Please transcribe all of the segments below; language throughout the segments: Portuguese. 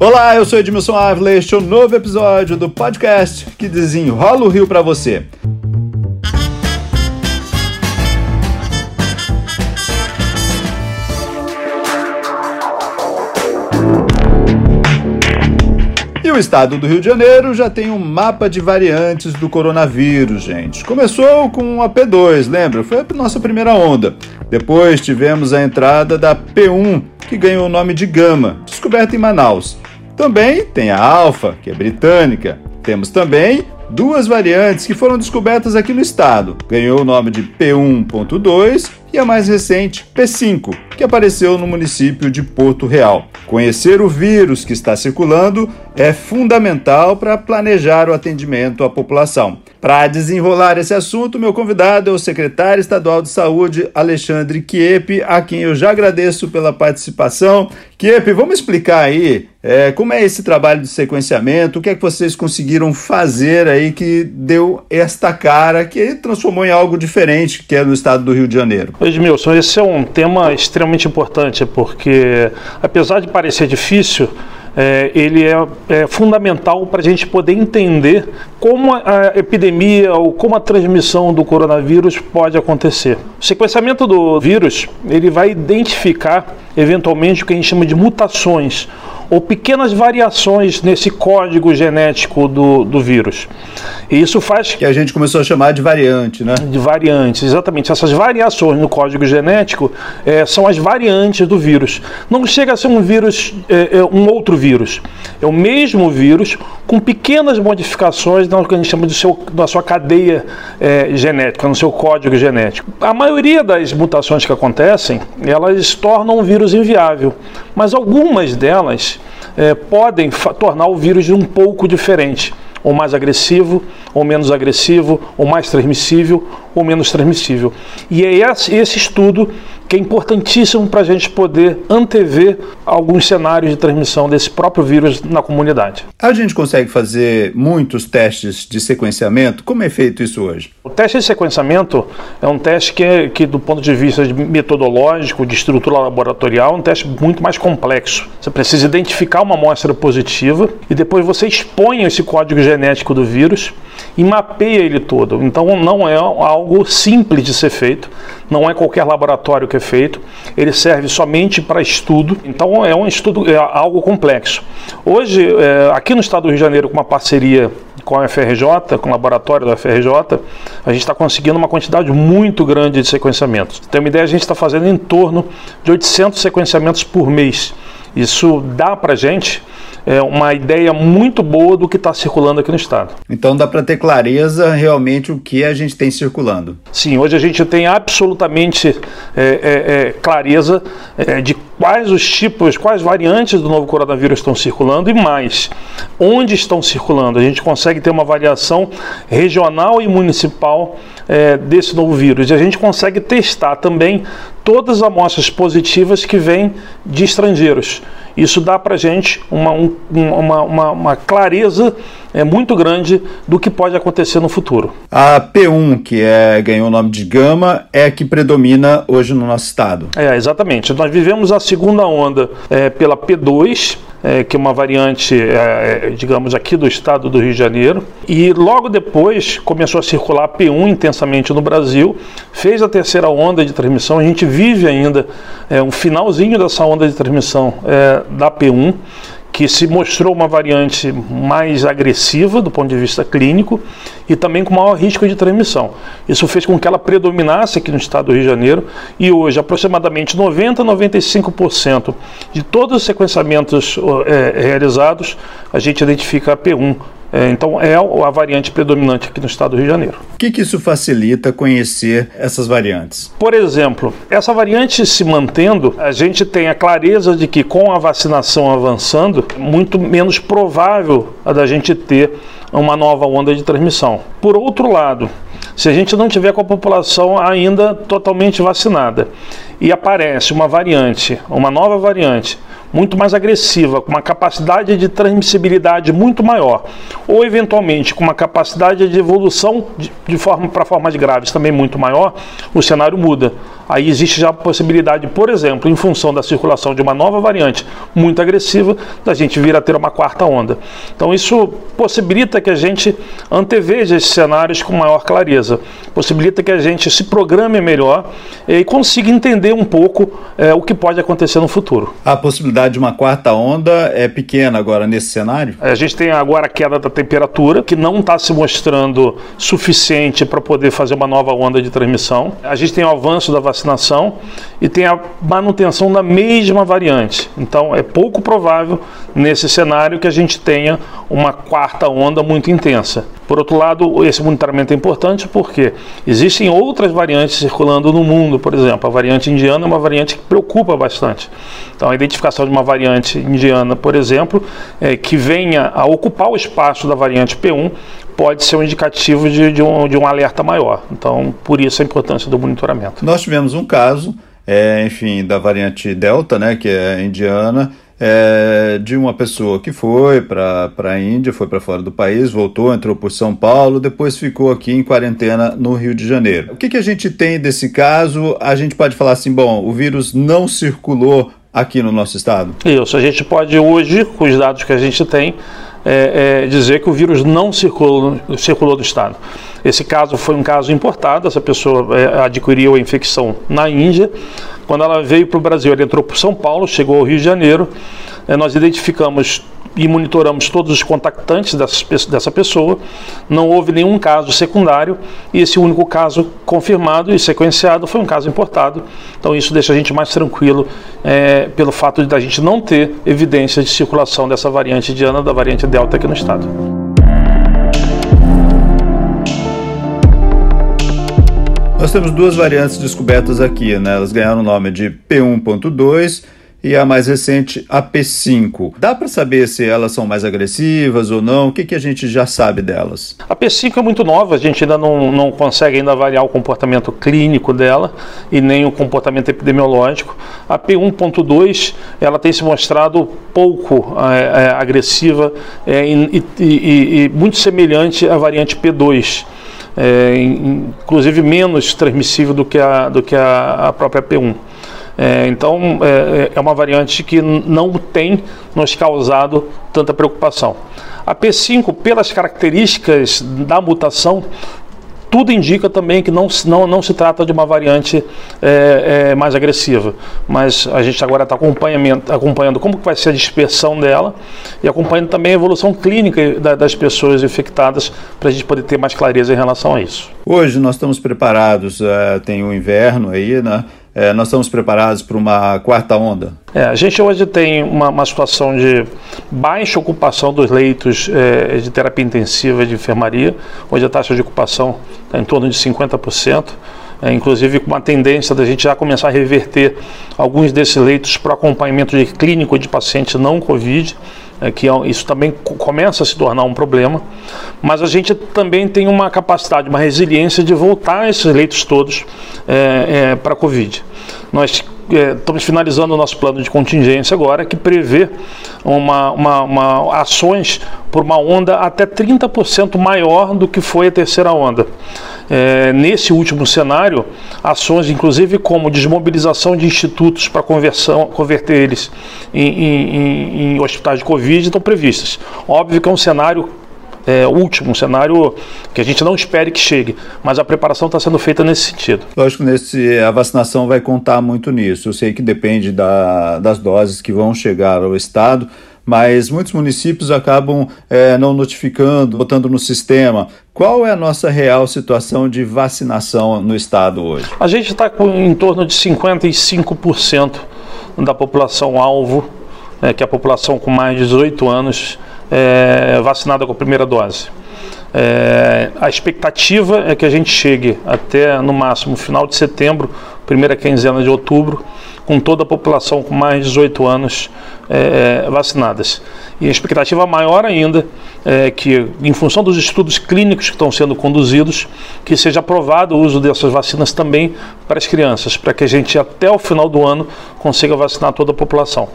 Olá, eu sou Edmilson Ávila este é um novo episódio do podcast que desenrola o Rio para você. O estado do Rio de Janeiro já tem um mapa de variantes do coronavírus, gente. Começou com a P2, lembra? Foi a nossa primeira onda. Depois tivemos a entrada da P1, que ganhou o nome de Gama, descoberta em Manaus. Também tem a Alfa, que é britânica. Temos também duas variantes que foram descobertas aqui no estado. Ganhou o nome de P1.2 e a mais recente, P5, que apareceu no município de Porto Real. Conhecer o vírus que está circulando é fundamental para planejar o atendimento à população. Para desenrolar esse assunto, meu convidado é o secretário estadual de saúde, Alexandre Kiepe, a quem eu já agradeço pela participação. Kiepe, vamos explicar aí é, como é esse trabalho de sequenciamento, o que é que vocês conseguiram fazer aí que deu esta cara, que transformou em algo diferente que é no estado do Rio de Janeiro. Edmilson, esse é um tema extremamente importante, porque apesar de parecer difícil, é, ele é, é fundamental para a gente poder entender como a epidemia ou como a transmissão do coronavírus pode acontecer. O sequenciamento do vírus ele vai identificar eventualmente o que a gente chama de mutações ou pequenas variações nesse código genético do, do vírus. E isso faz. Que a gente começou a chamar de variante, né? De variantes, exatamente. Essas variações no código genético é, são as variantes do vírus. Não chega a ser um vírus, é, é, um outro vírus. É o mesmo vírus com pequenas modificações no que a gente chama de seu, da sua cadeia genética, no seu código genético. A maioria das mutações que acontecem, elas tornam o vírus inviável, mas algumas delas é, podem tornar o vírus um pouco diferente, ou mais agressivo, ou menos agressivo, ou mais transmissível, ou menos transmissível. E é esse, esse estudo que é importantíssimo para a gente poder antever alguns cenários de transmissão desse próprio vírus na comunidade. A gente consegue fazer muitos testes de sequenciamento? Como é feito isso hoje? O teste de sequenciamento é um teste que, é, que do ponto de vista metodológico, de estrutura laboratorial, é um teste muito mais complexo. Você precisa identificar uma amostra positiva e depois você expõe esse código genético do vírus e mapeia ele todo. Então não é algo simples de ser feito, não é qualquer laboratório que é feito, ele serve somente para estudo, então é um estudo, é algo complexo. Hoje, é, aqui no estado do Rio de Janeiro, com uma parceria com a FRJ, com o laboratório da FRJ, a gente está conseguindo uma quantidade muito grande de sequenciamentos. Tem uma ideia, a gente está fazendo em torno de 800 sequenciamentos por mês. Isso dá para a gente é, uma ideia muito boa do que está circulando aqui no estado. Então dá para ter clareza realmente o que a gente tem circulando. Sim, hoje a gente tem absolutamente é, é, é clareza é, de quais os tipos, quais variantes do novo coronavírus estão circulando e mais, onde estão circulando. A gente consegue ter uma variação regional e municipal é, desse novo vírus. E a gente consegue testar também todas as amostras positivas que vêm de estrangeiros. Isso dá para a gente uma, um, uma, uma, uma, clareza é, muito grande do que pode acontecer no futuro. A P1, que é, ganhou o nome de Gama, é a que predomina hoje no nosso estado. É, exatamente. Nós vivemos a segunda onda é, pela P2, é, que é uma variante, é, é, digamos, aqui do estado do Rio de Janeiro. E logo depois começou a circular a P1 intensamente no Brasil, fez a terceira onda de transmissão. A gente vive ainda é, um finalzinho dessa onda de transmissão é, da P1 que se mostrou uma variante mais agressiva do ponto de vista clínico e também com maior risco de transmissão. Isso fez com que ela predominasse aqui no estado do Rio de Janeiro e hoje aproximadamente 90 a 95% de todos os sequenciamentos é, realizados a gente identifica a P1 é, então é a variante predominante aqui no estado do Rio de Janeiro. O que, que isso facilita conhecer essas variantes? Por exemplo, essa variante se mantendo, a gente tem a clareza de que com a vacinação avançando, é muito menos provável a da gente ter uma nova onda de transmissão. Por outro lado, se a gente não tiver com a população ainda totalmente vacinada e aparece uma variante, uma nova variante, muito mais agressiva, com uma capacidade de transmissibilidade muito maior, ou eventualmente com uma capacidade de evolução de, de forma para formas graves também muito maior, o cenário muda. aí existe já a possibilidade, por exemplo, em função da circulação de uma nova variante muito agressiva, da gente vir a ter uma quarta onda. Então isso possibilita que a gente anteveja esses cenários com maior clareza, possibilita que a gente se programe melhor e consiga entender um pouco é, o que pode acontecer no futuro. A possibilidade de uma quarta onda é pequena agora nesse cenário? A gente tem agora a queda da temperatura, que não está se mostrando suficiente para poder fazer uma nova onda de transmissão. A gente tem o avanço da vacinação e tem a manutenção da mesma variante. Então é pouco provável nesse cenário que a gente tenha uma quarta onda muito intensa. Por outro lado, esse monitoramento é importante porque existem outras variantes circulando no mundo, por exemplo, a variante indiana é uma variante que preocupa bastante. Então, a identificação de uma variante indiana, por exemplo, é, que venha a ocupar o espaço da variante P1 pode ser um indicativo de, de, um, de um alerta maior. Então, por isso a importância do monitoramento. Nós tivemos um caso, é, enfim, da variante Delta, né, que é indiana, é, de uma pessoa que foi para a Índia, foi para fora do país, voltou, entrou por São Paulo, depois ficou aqui em quarentena no Rio de Janeiro. O que, que a gente tem desse caso? A gente pode falar assim: bom, o vírus não circulou aqui no nosso estado? Isso, a gente pode hoje, com os dados que a gente tem, é, é, dizer que o vírus não circulou, circulou do estado. Esse caso foi um caso importado, essa pessoa é, adquiriu a infecção na Índia. Quando ela veio para o Brasil, ela entrou por São Paulo, chegou ao Rio de Janeiro. É, nós identificamos e monitoramos todos os contactantes dessa pessoa. Não houve nenhum caso secundário e esse único caso confirmado e sequenciado foi um caso importado. Então isso deixa a gente mais tranquilo é, pelo fato de a gente não ter evidência de circulação dessa variante indiana, da variante Delta aqui no estado. Nós temos duas variantes descobertas aqui, né? Elas ganharam o nome de P1.2 e a mais recente, a P5. Dá para saber se elas são mais agressivas ou não? O que, que a gente já sabe delas? A P5 é muito nova, a gente ainda não, não consegue ainda avaliar o comportamento clínico dela e nem o comportamento epidemiológico. A P1.2 ela tem se mostrado pouco é, é, agressiva é, e, e, e muito semelhante à variante P2. É, inclusive menos transmissível do que a, do que a, a própria P1. É, então, é, é, uma variante que não tem nos causado tanta preocupação. A P5, pelas características da mutação, tudo indica também que não, não, não se trata de uma variante é, é, mais agressiva, mas a gente agora está acompanhando como vai ser a dispersão dela e acompanhando também a evolução clínica da, das pessoas infectadas para a gente poder ter mais clareza em relação a isso. Hoje nós estamos preparados, é, tem o inverno aí, né? É, nós estamos preparados para uma quarta onda? É, a gente hoje tem uma, uma, situação de baixa ocupação dos leitos é, de terapia intensiva de enfermaria. Hoje a taxa de ocupação está em torno de 50%. É, inclusive com uma tendência da gente já começar a reverter alguns desses leitos para acompanhamento de clínico de pacientes não Covid é, que é isso também começa a se tornar um problema, mas a gente também tem uma capacidade, uma resiliência de voltar esses leitos todos é, é, para a Covid. Nós é, estamos finalizando o nosso plano de contingência agora, que prevê uma, uma, uma ações por uma onda até 30% maior do que foi a terceira onda. É, nesse último cenário, ações inclusive como desmobilização de institutos para conversão, converter eles em, em, em hospitais de Covid estão previstas. Óbvio que é um cenário é, último, um cenário que a gente não espere que chegue, mas a preparação está sendo feita nesse sentido. Lógico, nesse, a vacinação vai contar muito nisso. Eu sei que depende da, das doses que vão chegar ao Estado, mas muitos municípios acabam é, não notificando, botando no sistema. Qual é a nossa real situação de vacinação no estado hoje? A gente está com em torno de 55% da população alvo, é, que é a população com mais de 18 anos, é, vacinada com a primeira dose. É, a expectativa é que a gente chegue até no máximo final de setembro, primeira quinzena de outubro, com toda a população com mais de 18 anos é, vacinadas. E a expectativa maior ainda é que, em função dos estudos clínicos que estão sendo conduzidos, que seja aprovado o uso dessas vacinas também para as crianças, para que a gente até o final do ano consiga vacinar toda a população.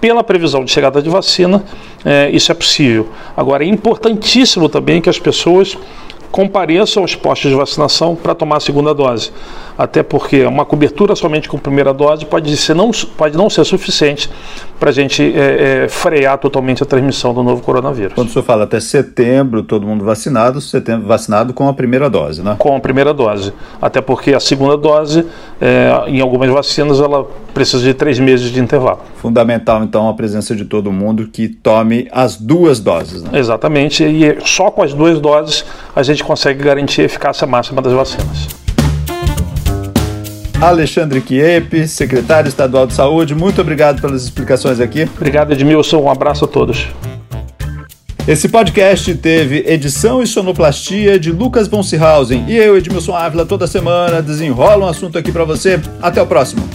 Pela previsão de chegada de vacina, é, isso é possível. Agora, é importantíssimo também que as pessoas compareçam aos postos de vacinação para tomar a segunda dose. Até porque uma cobertura somente com primeira dose pode, ser não, pode não ser suficiente para a gente é, é, frear totalmente a transmissão do novo coronavírus. Quando o senhor fala até setembro, todo mundo vacinado, setembro vacinado com a primeira dose, né? Com a primeira dose. Até porque a segunda dose, é, em algumas vacinas, ela precisa de três meses de intervalo. Fundamental, então, a presença de todo mundo que tome as duas doses, né? Exatamente, e só com as duas doses a gente consegue garantir a eficácia máxima das vacinas. Alexandre Chiep, secretário estadual de saúde, muito obrigado pelas explicações aqui. Obrigado, Edmilson. Um abraço a todos. Esse podcast teve edição e sonoplastia de Lucas von Seehausen e eu, Edmilson Ávila, toda semana desenrola um assunto aqui para você. Até o próximo.